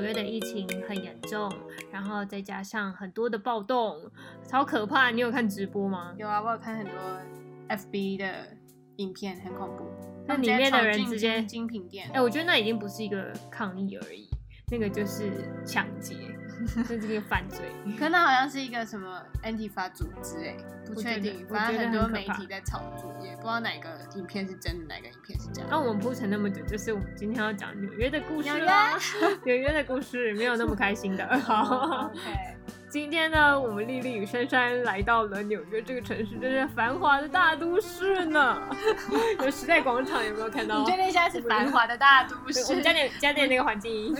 纽约的疫情很严重，然后再加上很多的暴动，超可怕。你有看直播吗？有啊，我有看很多 FB 的影片，很恐怖。那里面的人直接精品店，哎，我觉得那已经不是一个抗议而已，那个就是抢劫。这是一个犯罪，可那好像是一个什么 anti 法组织哎，不确定。反正很多媒体在炒作，也不知道哪个影片是真的，哪个影片是假的。那我们铺陈那么久，就是我们今天要讲纽约的故事啦。纽约的故事没有那么开心的。好。今天呢，我们丽丽与珊珊来到了纽约这个城市，真是繁华的大都市呢。有时代广场，有没有看到？你确定现在是繁华的大都市？我们加点加点那个环境 音，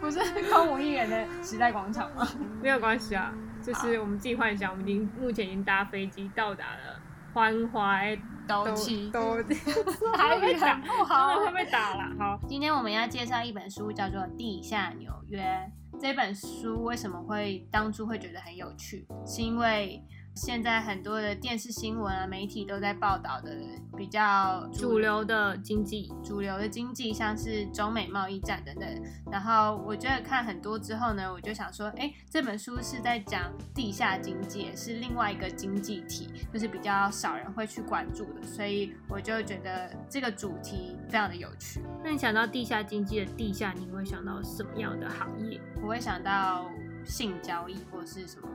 不是空无一人的时代广场吗？没有关系啊，就是我们自己幻想，我们已经目前已经搭飞机到达了欢华都气都，还会很不好，真的会被打了。好，今天我们要介绍一本书，叫做《地下纽约》。这本书为什么会当初会觉得很有趣？是因为。现在很多的电视新闻啊，媒体都在报道的比较主流的经济，主流的经济像是中美贸易战等等。然后我觉得看很多之后呢，我就想说，哎，这本书是在讲地下经济，是另外一个经济体，就是比较少人会去关注的，所以我就觉得这个主题非常的有趣。那你想到地下经济的地下，你会想到什么样的行业？我会想到性交易或是什么？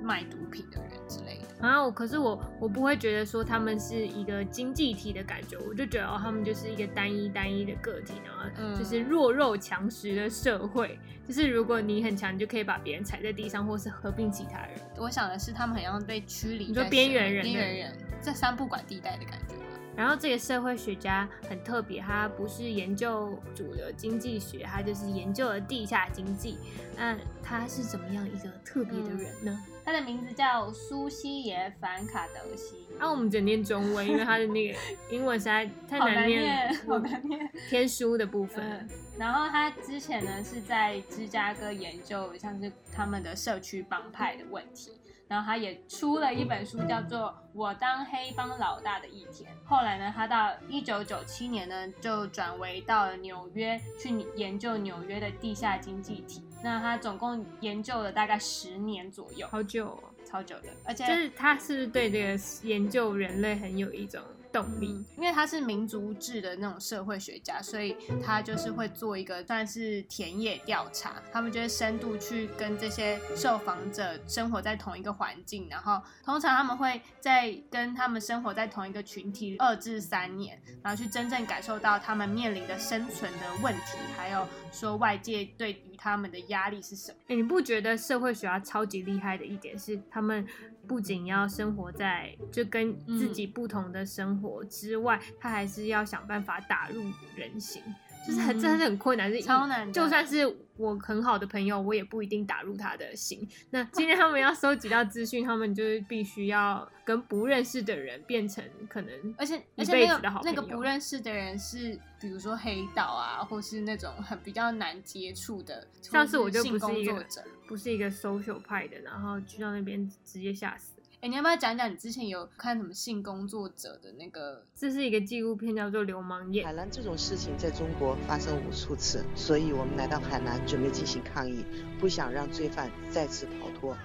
卖毒品的人之类的啊，可是我我不会觉得说他们是一个经济体的感觉，我就觉得哦，他们就是一个单一单一的个体，然后就是弱肉强食的社会，就是如果你很强，你就可以把别人踩在地上，或是合并其他人。我想的是他们好像被驱离，你说边缘人，边缘人在三不管地带的感觉。然后这个社会学家很特别，他不是研究主流经济学，他就是研究了地下经济。那他是怎么样一个特别的人呢？他的名字叫苏西耶·凡卡德西。那我们只念中文，因为他的那个 英文实在太难念，好难念。天书的部分。然后他之前呢是在芝加哥研究像是他们的社区帮派的问题。然后他也出了一本书，叫做《我当黑帮老大的一天》。后来呢，他到一九九七年呢，就转为到了纽约去研究纽约的地下经济体。那他总共研究了大概十年左右，好久，超久的。而且就是他是对这个研究人类很有一种。动力，因为他是民族志的那种社会学家，所以他就是会做一个算是田野调查。他们就会深度去跟这些受访者生活在同一个环境，然后通常他们会在跟他们生活在同一个群体二至三年，然后去真正感受到他们面临的生存的问题，还有说外界对于他们的压力是什么。你不觉得社会学家超级厉害的一点是他们？不仅要生活在就跟自己不同的生活之外，他还是要想办法打入人心，就是很真的很困难，是超难。就算是我很好的朋友，我也不一定打入他的心。那今天他们要收集到资讯，他们就是必须要跟不认识的人变成可能，而且而且那个那个不认识的人是比如说黑道啊，或是那种很比较难接触的，上次我就不是一个。不是一个 social 派的，然后去到那边直接吓死。哎，你要不要讲讲你之前有看什么性工作者的那个？这是一个纪录片，叫做《流氓夜》。海南这种事情在中国发生无数次，所以我们来到海南准备进行抗议，不想让罪犯再次逃脱。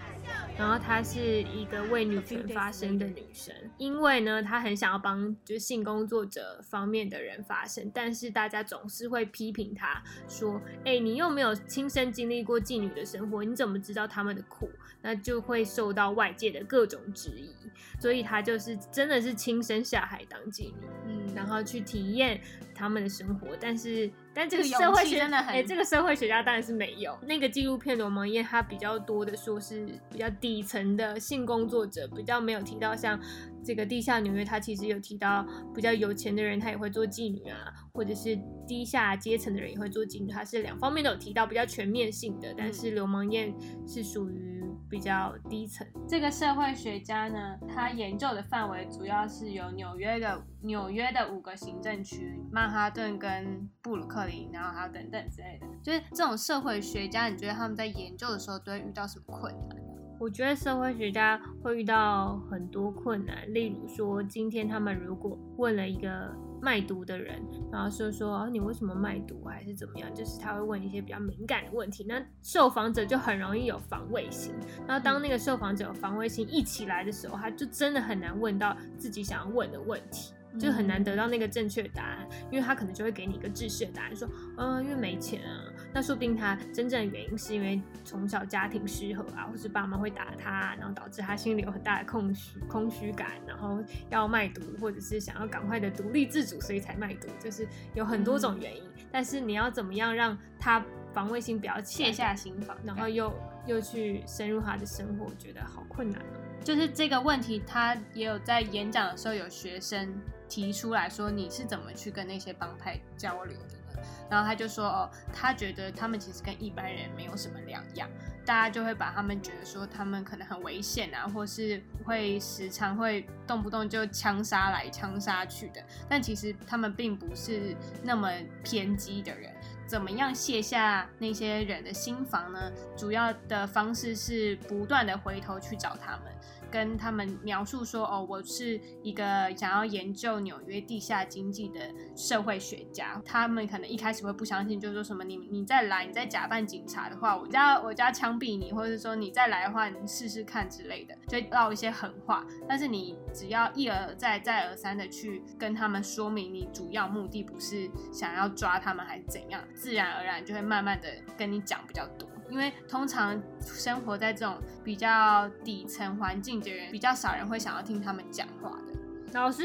然后她是一个为女权发声的女生，因为呢，她很想要帮就性工作者方面的人发声，但是大家总是会批评她说：“哎，你又没有亲身经历过妓女的生活，你怎么知道他们的苦？”那就会受到外界的各种质疑，所以她就是真的是亲身下海当妓女，嗯，然后去体验他们的生活，但是。但这个社会学哎，这个社会学家当然是没有。那个纪录片《流氓夜》，它比较多的说是比较底层的性工作者，比较没有提到像这个地下纽约，它其实有提到比较有钱的人，他也会做妓女啊，或者是低下阶层的人也会做妓女，它是两方面都有提到，比较全面性的。但是《流氓夜》是属于比较低层。这个社会学家呢，他研究的范围主要是有纽约的纽约的五个行政区，曼哈顿跟布鲁克林。然后还有等等之类的，就是这种社会学家，你觉得他们在研究的时候都会遇到什么困难？我觉得社会学家会遇到很多困难，例如说，今天他们如果问了一个卖毒的人，然后说说啊，你为什么卖毒，还是怎么样，就是他会问一些比较敏感的问题，那受访者就很容易有防卫心。然后当那个受访者有防卫心一起来的时候，他就真的很难问到自己想要问的问题。就很难得到那个正确答案，因为他可能就会给你一个制式的答案，说，嗯，因为没钱啊。那说不定他真正的原因是因为从小家庭失和啊，或是爸妈会打他，然后导致他心里有很大的空虚空虚感，然后要卖毒，或者是想要赶快的独立自主，所以才卖毒，就是有很多种原因。但是你要怎么样让他防卫心不要卸下心防，然后又又去深入他的生活，我觉得好困难哦。就是这个问题，他也有在演讲的时候有学生。提出来说你是怎么去跟那些帮派交流的呢？然后他就说哦，他觉得他们其实跟一般人没有什么两样，大家就会把他们觉得说他们可能很危险啊，或是会时常会动不动就枪杀来枪杀去的。但其实他们并不是那么偏激的人。怎么样卸下那些人的心防呢？主要的方式是不断的回头去找他们。跟他们描述说：“哦，我是一个想要研究纽约地下经济的社会学家。”他们可能一开始会不相信，就说什么：“你你再来，你再假扮警察的话，我家我家枪毙你，或者说你再来的话，你试试看之类的，就唠一些狠话。但是你只要一而再再而三的去跟他们说明，你主要目的不是想要抓他们还是怎样，自然而然就会慢慢的跟你讲比较多。”因为通常生活在这种比较底层环境的人，比较少人会想要听他们讲话的。老师，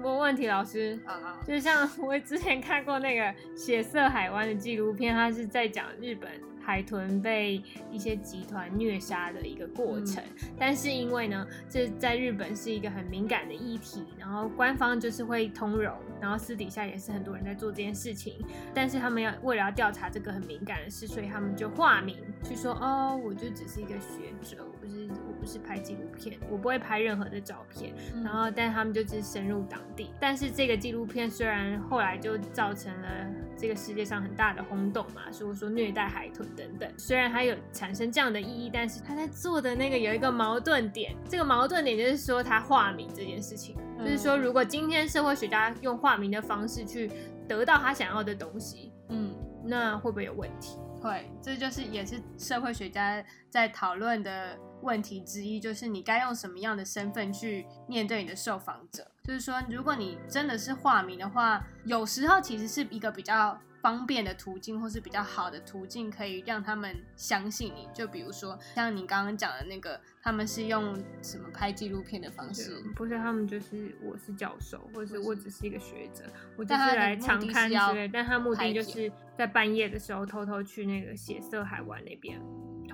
问问题，老师，啊，就像我之前看过那个《血色海湾》的纪录片，他是在讲日本。海豚被一些集团虐杀的一个过程，但是因为呢，这在日本是一个很敏感的议题，然后官方就是会通融，然后私底下也是很多人在做这件事情，但是他们要为了要调查这个很敏感的事，所以他们就化名去说，哦，我就只是一个学者，我不是我不是拍纪录片，我不会拍任何的照片，然后但他们就只是深入当地，但是这个纪录片虽然后来就造成了这个世界上很大的轰动嘛，说说虐待海豚。等等，虽然它有产生这样的意义，但是他在做的那个有一个矛盾点。这个矛盾点就是说，他化名这件事情，就是说，如果今天社会学家用化名的方式去得到他想要的东西，嗯，那会不会有问题？会，这就是也是社会学家在讨论的问题之一，就是你该用什么样的身份去面对你的受访者。就是说，如果你真的是化名的话，有时候其实是一个比较。方便的途径，或是比较好的途径，可以让他们相信你。就比如说，像你刚刚讲的那个，他们是用什么拍纪录片的方式？不是，他们就是我是教授，或者是我只是一个学者，我就是来常看之类。但他目的就是在半夜的时候偷偷去那个血色海湾那边。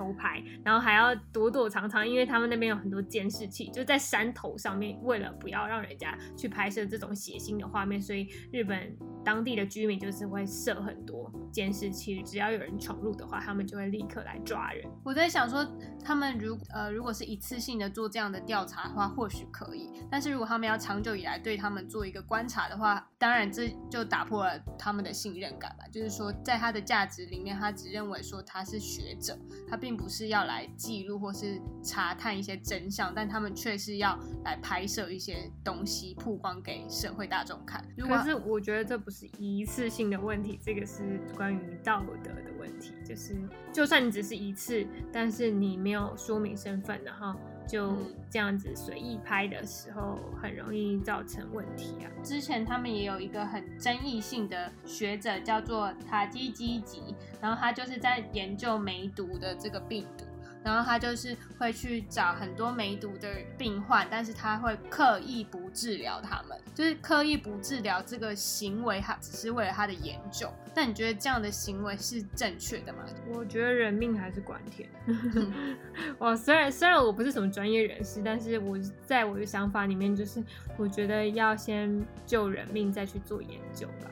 偷拍，然后还要躲躲藏藏，因为他们那边有很多监视器，就在山头上面。为了不要让人家去拍摄这种血腥的画面，所以日本当地的居民就是会设很多监视器，只要有人闯入的话，他们就会立刻来抓人。我在想说，他们如呃如果是一次性的做这样的调查的话，或许可以；但是如果他们要长久以来对他们做一个观察的话，当然这就打破了他们的信任感吧。就是说，在他的价值里面，他只认为说他是学者，他。并并不是要来记录或是查探一些真相，但他们却是要来拍摄一些东西，曝光给社会大众看。如果是我觉得这不是一次性的问题，这个是关于道德的问题。就是就算你只是一次，但是你没有说明身份，然后就这样子随意拍的时候，很容易造成问题啊。之前他们也有一个很争议性的学者，叫做塔基基吉，然后他就是在研究梅毒的这个病毒。然后他就是会去找很多梅毒的病患，但是他会刻意不治疗他们，就是刻意不治疗这个行为，他只是为了他的研究。但你觉得这样的行为是正确的吗？我觉得人命还是管天。我虽然虽然我不是什么专业人士，但是我在我的想法里面，就是我觉得要先救人命，再去做研究吧。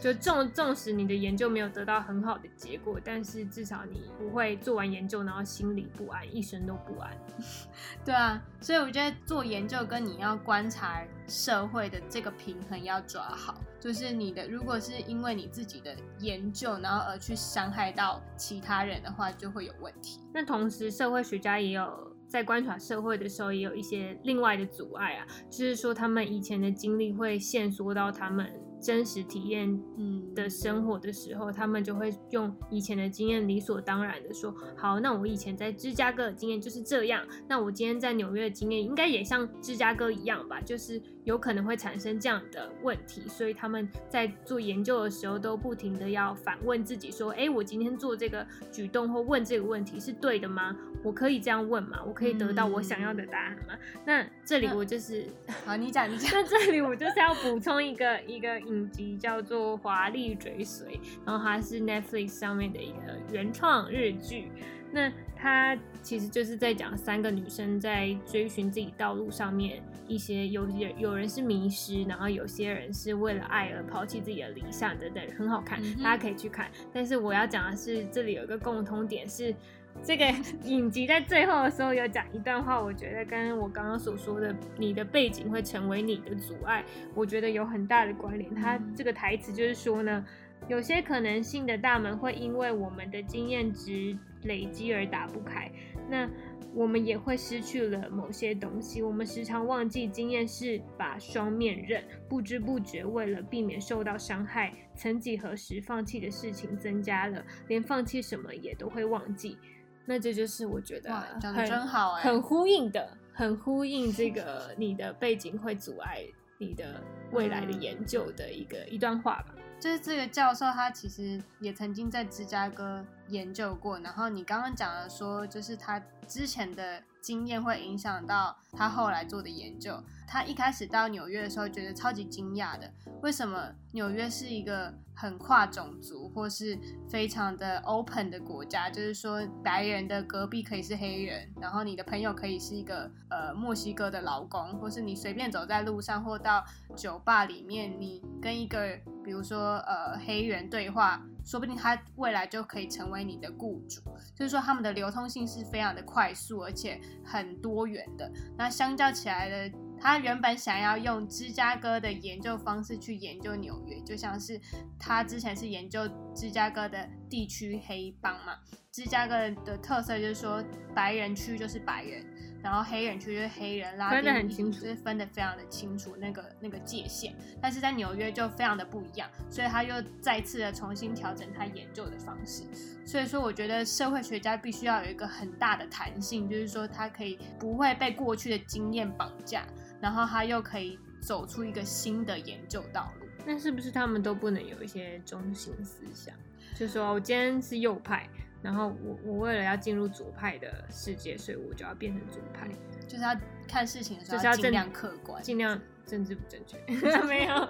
就纵纵使你的研究没有得到很好的结果，但是至少你不会做完研究然后心里不安，一生都不安。对啊，所以我觉得做研究跟你要观察社会的这个平衡要抓好。就是你的，如果是因为你自己的研究，然后而去伤害到其他人的话，就会有问题。那同时，社会学家也有。在观察社会的时候，也有一些另外的阻碍啊，就是说他们以前的经历会限缩到他们。真实体验嗯。的生活的时候，他们就会用以前的经验理所当然的说，好，那我以前在芝加哥的经验就是这样，那我今天在纽约的经验应该也像芝加哥一样吧，就是有可能会产生这样的问题，所以他们在做研究的时候都不停的要反问自己说，哎，我今天做这个举动或问这个问题是对的吗？我可以这样问吗？我可以得到我想要的答案吗？那这里我就是好，你讲你讲，那这里我就是要补充一个一个。影集叫做《华丽追随》，然后它是 Netflix 上面的一个原创日剧。那他其实就是在讲三个女生在追寻自己道路上面一些有有有人是迷失，然后有些人是为了爱而抛弃自己的理想等等，很好看，大家可以去看。但是我要讲的是，这里有一个共通点是。这个影集在最后的时候有讲一段话，我觉得跟我刚刚所说的你的背景会成为你的阻碍，我觉得有很大的关联。他这个台词就是说呢，有些可能性的大门会因为我们的经验值累积而打不开，那我们也会失去了某些东西。我们时常忘记经验是把双面刃，不知不觉为了避免受到伤害，曾几何时放弃的事情增加了，连放弃什么也都会忘记。那这就是我觉得讲的真好哎，很呼应的，很呼应这 个你的背景会阻碍你的未来的研究的一个一段话吧。就是这个教授他其实也曾经在芝加哥研究过，然后你刚刚讲的说，就是他之前的经验会影响到他后来做的研究。他一开始到纽约的时候，觉得超级惊讶的，为什么纽约是一个很跨种族或是非常的 open 的国家？就是说，白人的隔壁可以是黑人，然后你的朋友可以是一个呃墨西哥的劳工，或是你随便走在路上或到酒吧里面，你跟一个比如说呃黑人对话，说不定他未来就可以成为你的雇主。就是说，他们的流通性是非常的快速，而且很多元的。那相较起来的。他原本想要用芝加哥的研究方式去研究纽约，就像是他之前是研究芝加哥的地区黑帮嘛。芝加哥的特色就是说，白人区就是白人，然后黑人区就是黑人，分得很清楚，就是分得非常的清楚那个那个界限。但是在纽约就非常的不一样，所以他又再次的重新调整他研究的方式。所以说，我觉得社会学家必须要有一个很大的弹性，就是说他可以不会被过去的经验绑架。然后他又可以走出一个新的研究道路，那是不是他们都不能有一些中心思想？就说我今天是右派，然后我我为了要进入左派的世界，所以我就要变成左派，就是要看事情的时候要尽量客观，尽量政治不正确。没有，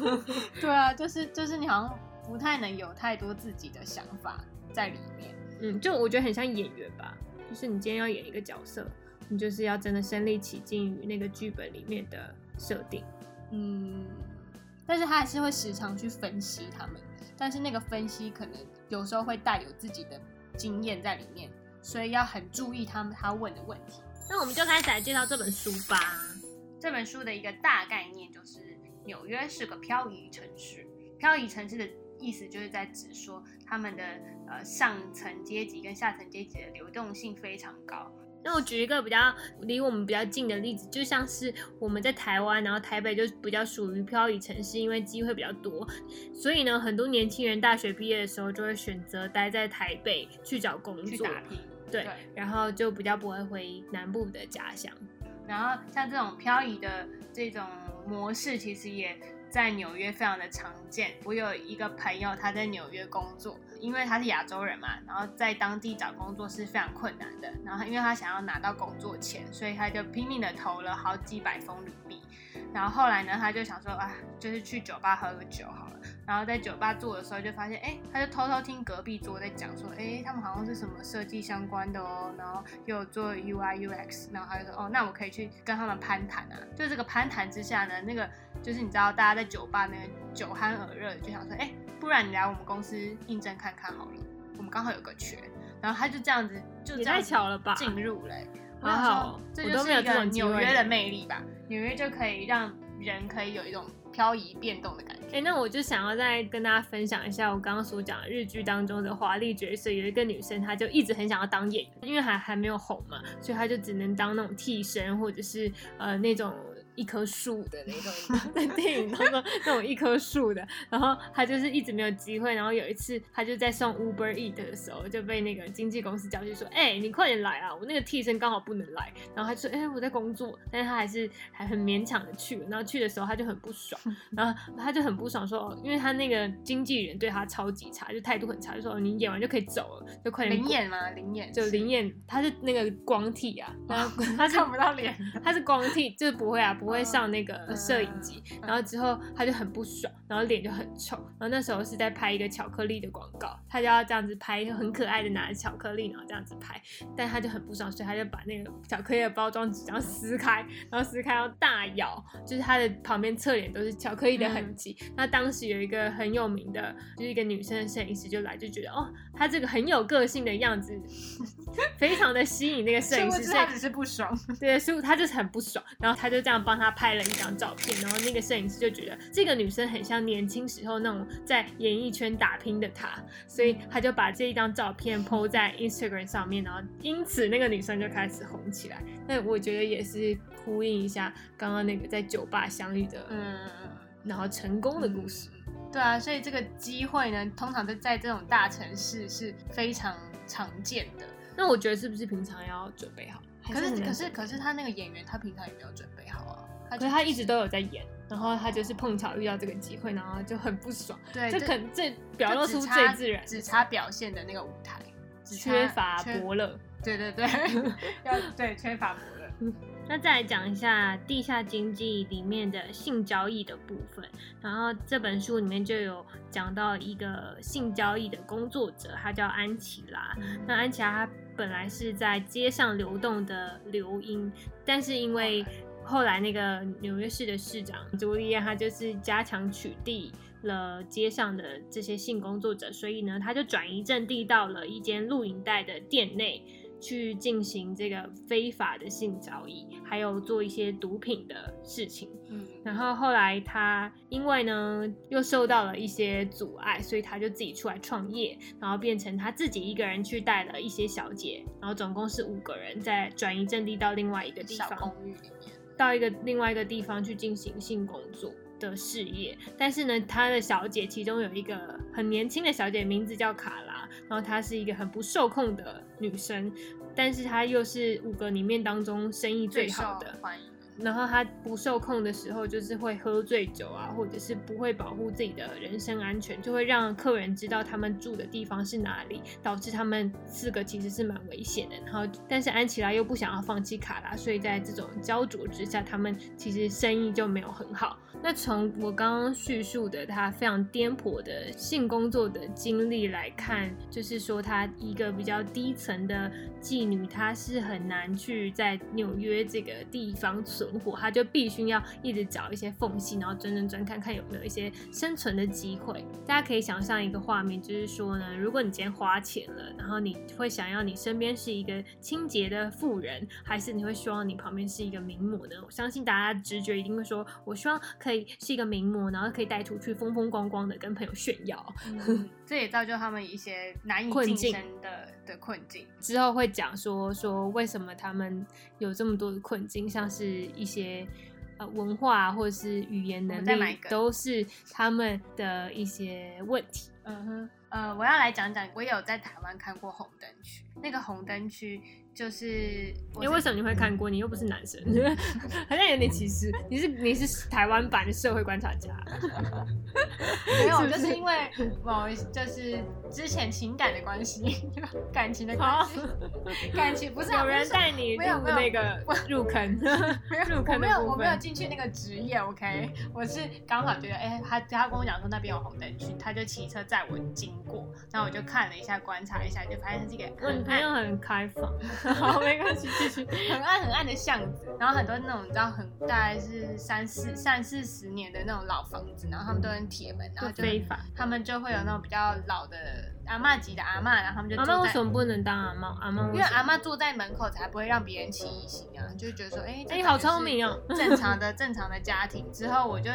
对啊，就是就是你好像不太能有太多自己的想法在里面。嗯，就我觉得很像演员吧，就是你今天要演一个角色。你就是要真的身临其境于那个剧本里面的设定，嗯，但是他还是会时常去分析他们，但是那个分析可能有时候会带有自己的经验在里面，所以要很注意他们他问的问题。那我们就开始来介绍这本书吧。这本书的一个大概念就是纽约是个漂移城市，漂移城市的意思就是在指说他们的呃上层阶级跟下层阶级的流动性非常高。那我举一个比较离我们比较近的例子，就像是我们在台湾，然后台北就比较属于漂移城市，因为机会比较多，所以呢，很多年轻人大学毕业的时候就会选择待在台北去找工作，对，然后就比较不会回南部的家乡。然后像这种漂移的这种模式，其实也。在纽约非常的常见。我有一个朋友，他在纽约工作，因为他是亚洲人嘛，然后在当地找工作是非常困难的。然后因为他想要拿到工作钱，所以他就拼命的投了好几百封履历。然后后来呢，他就想说，啊，就是去酒吧喝个酒好了。然后在酒吧坐的时候，就发现，哎，他就偷偷听隔壁桌在讲说，哎，他们好像是什么设计相关的哦，然后又做 UI UX，然后他就说，哦，那我可以去跟他们攀谈啊。就这个攀谈之下呢，那个就是你知道，大家在酒吧那个酒酣耳热，就想说，哎，不然你来我们公司应征看看好了，我们刚好有个缺。然后他就这样子，就这样太巧了吧，进入了。好，这就是一个纽约的魅力吧。纽约就可以让人可以有一种漂移变动的感觉。哎、那我就想要再跟大家分享一下我刚刚所讲的日剧当中的华丽角色，有一个女生，她就一直很想要当演员，因为还还没有红嘛，所以她就只能当那种替身，或者是呃那种。一棵树的那种，在电影当中那种一棵树的，然后他就是一直没有机会，然后有一次他就在送 Uber Eat 的时候就被那个经纪公司叫去说，哎、你快点来啊，我那个替身刚好不能来，然后他就说，哎、我在工作，但是他还是还很勉强的去了，然后去的时候他就很不爽，然后他就很不爽说，哦因为他那个经纪人对他超级差，就态度很差，就说哦你演完就可以走了，就快点滚灵眼吗？灵眼就是灵眼，他是那个光替啊，然后 他是看不到脸，他是光替，就是不会啊，不会上那个嗯摄影机。嗯然后之后他就很不爽，然后脸就很臭。然后那时候是在拍一个巧克力的广告，他就要这样子拍，就很可爱的拿着巧克力，然后这样子拍。但他就很不爽，所以他就把那个巧克力的包装纸这样撕开，然后撕开要大咬，就是他的旁边侧脸都是巧克力的痕迹。那当时有一个很有名的，就是一个女生的摄影师就来，就觉得哦，他这个很有个性的样子，非常的吸引那个摄影师，所以殊不知他只是不爽。对，所以他就是很不爽，然后他就这样帮他拍了一张照片，然后那个摄影师就觉得这个女生很像年轻时候那种在演艺圈打拼的她，所以他就把这一张照片 PO 在 Instagram 上面，然后因此那个女生就开始红起来。那我觉得也是呼应一下刚刚那个在酒吧相遇的，嗯，然后成功的故事。对啊，所以这个机会呢，通常在在这种大城市是非常常见的。那我觉得是不是平常要准备好？还可是可是可是他那个演员，他平常也没有准备好啊。他可是他一直都有在演，然后他就是碰巧遇到这个机会，然后就很不爽。对，这就肯这表露出最自然的只差表现的那个舞台，只缺乏伯乐。对对对，要对缺乏伯乐。那再来讲一下地下经济里面的性交易的部分，然后这本书里面就有讲到一个性交易的工作者，他叫安琪拉。那安琪拉她本来是在街上流动的流莺，但是因为后来那个纽约市的市长朱利安，他就是加强取缔了街上的这些性工作者，所以呢，他就转移阵地到了一间录影带的店内。去进行这个非法的性交易，还有做一些毒品的事情。嗯，然后后来他因为呢又受到了一些阻碍，所以他就自己出来创业，然后变成他自己一个人去带了一些小姐，然后总共是五个人，在转移阵地到另外一个地方，公寓里面，到一个另外一个地方去进行性工作的事业。但是呢，他的小姐其中有一个很年轻的小姐，名字叫卡拉，然后她是一个很不受控的女生，但是她又是五个里面当中生意最好的。欢迎。然后他不受控的时候，就是会喝醉酒啊，或者是不会保护自己的人身安全，就会让客人知道他们住的地方是哪里，导致他们四个其实是蛮危险的。然后，但是安琪拉又不想要放弃卡拉，所以在这种焦灼之下，他们其实生意就没有很好。那从我刚刚叙述的他非常颠簸的性工作的经历来看，就是说他一个比较低层的妓女，她是很难去在纽约这个地方存活，他就必须要一直找一些缝隙，然后钻钻钻，看看有没有一些生存的机会。大家可以想象一个画面，就是说呢，如果你今天花钱了，然后你会想要你身边是一个清洁的富人，还是你会希望你旁边是一个名模呢？我相信大家直觉一定会说，我希望可以是一个名模，然后可以带出去风风光光的跟朋友炫耀。嗯这也造就他们一些难以困境晋升的的困境。之后会讲说说为什么他们有这么多的困境，像是一些呃文化或者是语言能力都是他们的一些问题。嗯哼，呃，我要来讲讲，我也有在台湾看过红灯区。那个红灯区就是，因为为什么你会看过？你又不是男生，好像有点歧视。你是你是台湾版的社会观察家，没有，就是是因为某一就是之前情感的关系，感情的关系，感情不是啊有人带你入那个入坑，没有，入坑我没有。我没有进去那个职业，OK，我是刚好觉得，哎、他他跟我讲说那边有红灯区，他就骑车载我经过，然后我就看了一下，观察一下，就发现是一个我女很开放，好，没关系，继续。很暗、很暗的巷子，然后很多那种你知道很大概是三四三四十年的那种老房子，然后他们都很铁门，然后就就非法，他们就会有那种比较老的阿嬷级的阿嬷，然后他们就阿妈为什么不能当阿妈？阿妈因为阿嬷坐在门口才不会让别人起疑心啊，就会觉得说，哎、这哎好聪明哦 正常的正常的家庭。之后我就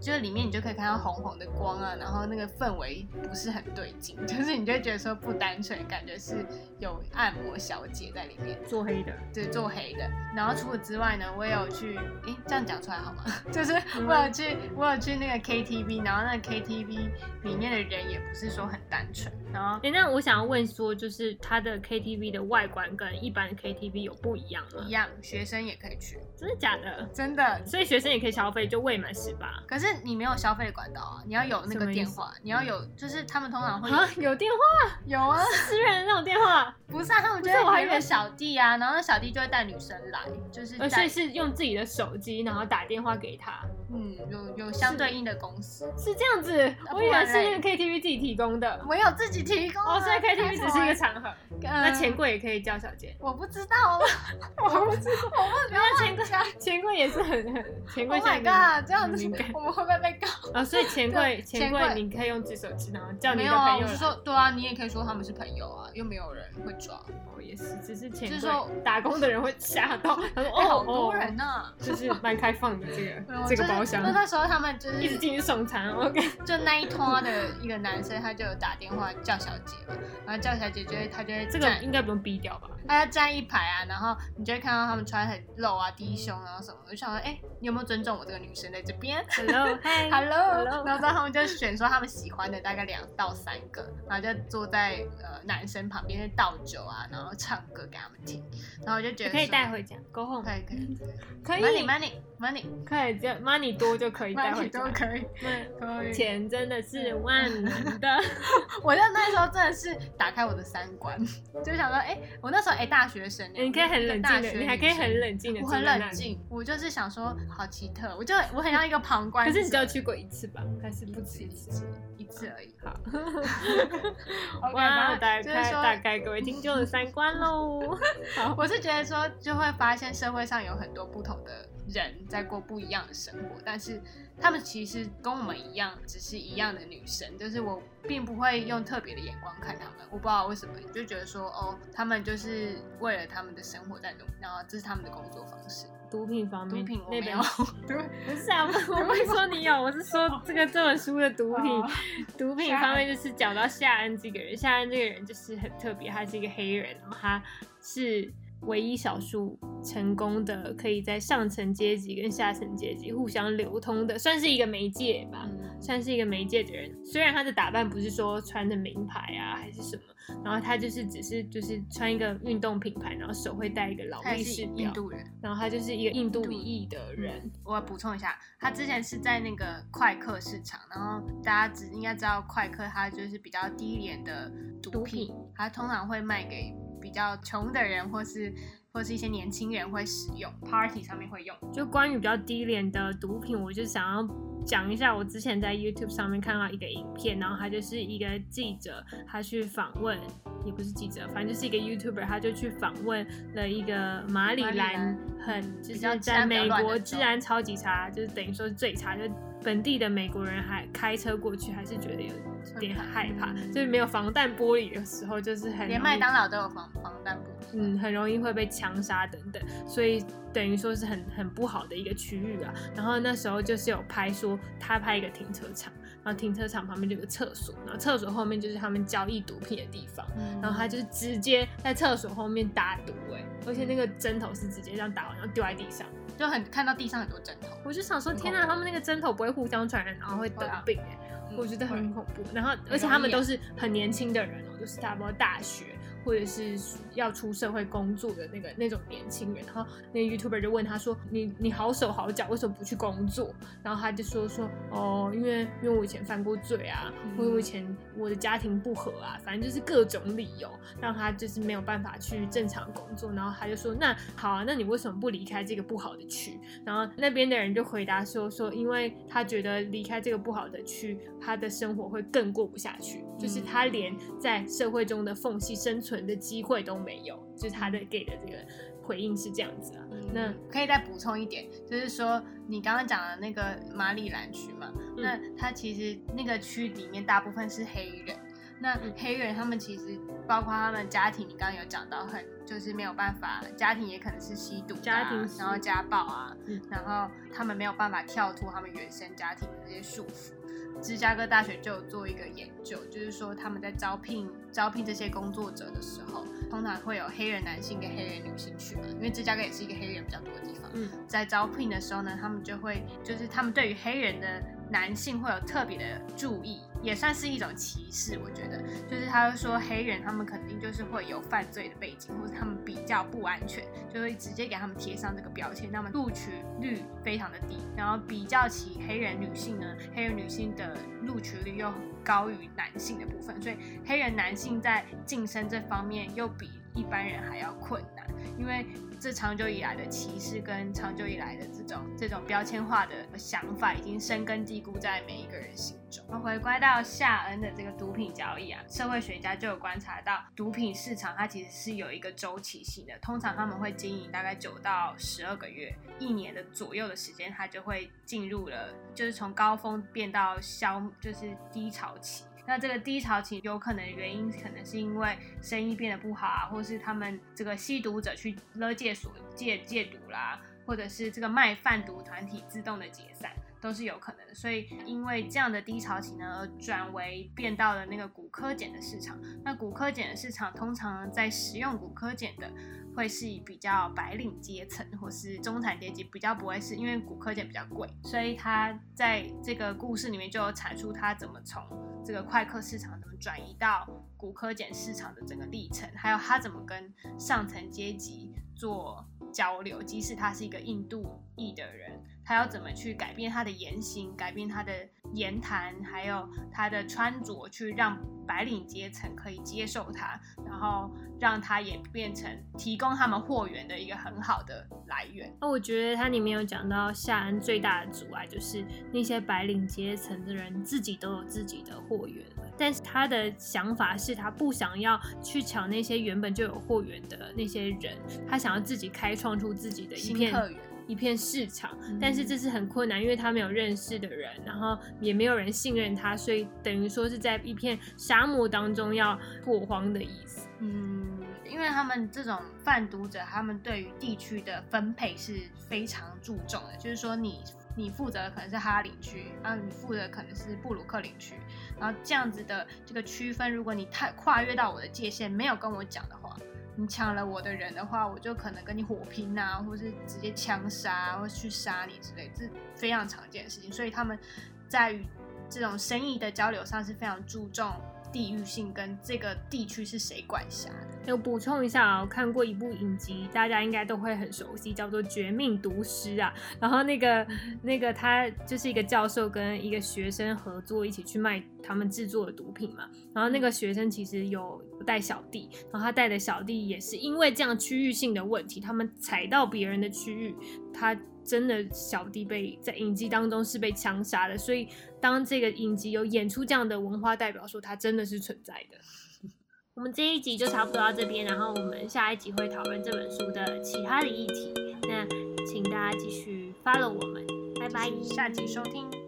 就是里面你就可以看到红红的光啊，然后那个氛围不是很对劲，就是你就会觉得说不单纯，感觉是有按摩小姐在里面，做黑的，对，做黑的。然后除此之外呢，我也有去，哎，这样讲出来好吗？就是嗯我有去，我有去那个 KTV，然后那个 KTV 里面的人也不是说很单纯，然后哎、那我想要问说，就是它的 KTV 的外观跟一般的 KTV 有不一样吗一？样，学生也可以去，真的假的？真的。所以学生也可以消费，就未满十八。可是你没有消费的管道啊，你要有那个电话，你要有，就是他们通常会啊，有电话，有啊，私人的那种电话，不是啊，他们就不是我还有个小弟啊，然后那小弟就会带女生来，就是呃，带所以是用自己的手机，然后打电话给他，嗯有有相对应的公司，是这样子。我以为是那个 KTV 自己提供的。我有自己提供哦，所以啊 KTV 只是一个场，合，那那钱柜也可以叫小姐。我不知道，我不知道，我不知道那钱柜讲。钱柜也是很很钱柜 Oh my god！这样子我们会不会被告？啊，所以钱柜钱钱柜柜你可以用自手机，然后叫你的朋友来。我是说，对啊，你也可以说他们是朋友啊，又没有人会抓。哦，也是，只是钱柜就是说打工的人会吓到，他说哎，哦好多哦，人呢。就是蛮开放的这个 这个那，那时候他们就是一直进去送餐，OK。就那一拖的一个男生，他就有打电话叫小姐嘛，然后叫小姐就会他就会这个站应该不用逼掉吧？他要站一排啊，然后你就会看到他们穿很露啊、低胸然后什么，我就想说，哎、你有没有尊重我这个女生在这边？Hello，嗨。Hello，Hello？然后之后他们就选说他们喜欢的大概两到三个，然后就坐在呃男生旁边倒酒啊，然后唱歌给他们听，然后我就觉得可以说带回家，Go home，可以可以可以 money money money 可以，就 money 多就可以带回家都。可以嗯可以。钱真的是万能的，我就那时候真的是打开我的三观，就想说，哎、我那时候哎、大学生、欸，你可以很冷静的，你还可以很冷静的，我很冷。静，我就是想说好奇特，我就我很像一个旁观者。可是你只有去过一次吧？还是不止一次？一次而已。好，OK，哇，打开打开各位听众的三观喽。好，我是觉得说，就会发现社会上有很多不同的人在过不一样的生活，但是他们其实跟我们一样，只是一样的女生，就是我并不会用特别的眼光看他们，我不知道为什么，就觉得说，哦，他们就是为了他们的生活在努力，然后这是他们的工作方式。毒品方面，毒品我没有，对，不是啊，我我不是说你有，我是说这个这本书的毒品哦，毒品方面就是讲到夏恩这个人，夏恩这个人就是很特别，他是一个黑人，然后他是唯一少数成功的可以在上层阶级跟下层阶级互相流通的，算是一个媒介吧。嗯算是一个媒介的人，虽然他的打扮不是说穿的名牌啊还是什么，然后他就是只是就是穿一个运动品牌，然后手会戴一个劳力士表，印度人。然后他就是一个印度裔的人，我要补充一下，他之前是在那个快客市场，然后大家只应该知道快客他就是比较低廉的毒毒品品，它通常会卖给比较穷的人或是或是一些年轻人会使用，party 上面会用。就关于比较低廉的毒品，我就想要讲一下，我之前在 YouTube 上面看到一个影片，然后他就是一个记者，他去访问，也不是记者，反正就是一个 YouTuber，他就去访问了一个马里兰兰很就是在美国治安超级差，就是等于说是最差，就本地的美国人还开车过去还是觉得有点害怕，嗯就是没有防弹玻璃的时候，就是很连麦当劳都有防防弹玻璃。嗯，很容易会被枪杀等等，所以等于说是很很不好的一个区域啊。然后那时候就是有拍说他拍一个停车场，然后停车场旁边就有个厕所，然后厕所后面就是他们交易毒品的地方。嗯然后他就是直接在厕所后面打毒、哎，而且那个针头是直接这样打完，然后丢在地上。就很看到地上很多针头，我就想说，天哪，恐怖他们那个针头不会互相传染，然后会得病、哎、我觉得很恐怖。然后，而且他们都是很年轻的人哦，就是差不多大学或者是要出社会工作的那个那种年轻人。然后那个 YouTuber 就问他说：“你你好手好脚，为什么不去工作？”然后他就说说：“哦，因为因为我以前犯过罪啊，嗯或者我以前我的家庭不和啊，反正就是各种理由让他就是没有办法去正常工作。”然后他就说：“那好啊，那你为什么不离开这个不好的区？”然后那边的人就回答说说，因为他觉得离开这个不好的区，他的生活会更过不下去，就是他连在社会中的缝隙生存的机会都没有，就是他的给的这个回应是这样子啊。那可以再补充一点，就是说你刚刚讲的那个马里兰区嘛，嗯那它其实那个区里面大部分是黑人，那黑人他们其实包括他们家庭，你刚刚有讲到很就是没有办法，家庭也可能是吸毒、家庭然后家暴啊，嗯然后他们没有办法跳脱他们原生家庭的这些束缚。芝加哥大学就有做一个研究，就是说他们在招聘招聘这些工作者的时候，通常会有黑人男性跟黑人女性去嘛，因为芝加哥也是一个黑人比较多的地方。嗯，在招聘的时候呢，他们就会就是他们对于黑人的男性会有特别的注意，也算是一种歧视。我觉得，就是他会说黑人他们肯定就是会有犯罪的背景，或者他们比较不安全，就会直接给他们贴上这个标签，那么录取率非常的低。然后比较起黑人女性呢，黑人女性的录取率又高于男性的部分，所以黑人男性在晋升这方面又比一般人还要困难，因为这长久以来的歧视跟长久以来的这种这种标签化的想法，已经深根蒂固在每一个人心中。回归到夏恩的这个毒品交易啊，社会学家就有观察到，毒品市场它其实是有一个周期性的，通常他们会经营大概九到十二个月，一年的左右的时间，它就会进入了，就是从高峰变到消，就是低潮期。那这个低潮期有可能原因，可能是因为生意变得不好啊，或是他们这个吸毒者去勒戒所戒戒毒啦，或者是这个卖贩毒团体自动的解散，都是有可能的。所以因为这样的低潮期呢，而转为变到了那个骨科碱的市场。那骨科碱的市场通常在使用骨科碱的。会是比较白领阶层或是中产阶级，比较不会是因为骨科碱比较贵，所以他在这个故事里面就有阐述他怎么从这个快客市场怎么转移到骨科碱市场的整个历程，还有他怎么跟上层阶级做交流，即使他是一个印度裔的人，他要怎么去改变他的言行，改变他的言谈，还有他的穿着，去让白领阶层可以接受他，然后让他也变成提供他们货源的一个很好的来源。那我觉得它里面有讲到夏恩最大的阻碍就是那些白领阶层的人自己都有自己的货源，但是他的想法是他不想要去抢那些原本就有货源的那些人，他想要自己开创出自己的一片客源。一片市场，嗯但是这是很困难，因为他没有认识的人，然后也没有人信任他，所以等于说是在一片沙漠当中要拓荒的意思。嗯，因为他们这种贩毒者，他们对于地区的分配是非常注重的，就是说你你负责的可能是哈林区，然后你负责的可能是布鲁克林区，然后这样子的这个区分，如果你太跨越到我的界限，没有跟我讲的话。你抢了我的人的话，我就可能跟你火拼啊，或是直接枪杀，或去杀你之类，这是非常常见的事情。所以他们在与这种生意的交流上是非常注重地域性跟这个地区是谁管辖的。我补充一下啊，我看过一部影集，大家应该都会很熟悉，叫做《绝命毒师》啊。然后那个那个他就是一个教授跟一个学生合作，一起去卖他们制作的毒品嘛。然后那个学生其实有带小弟，然后他带的小弟也是因为这样区域性的问题，他们踩到别人的区域，他真的小弟被在影集当中是被枪杀的。所以当这个影集有演出这样的文化代表说，它真的是存在的。我们这一集就差不多到这边，然后我们下一集会讨论这本书的其他的议题。那请大家继续 follow 我们，拜拜。下集收听。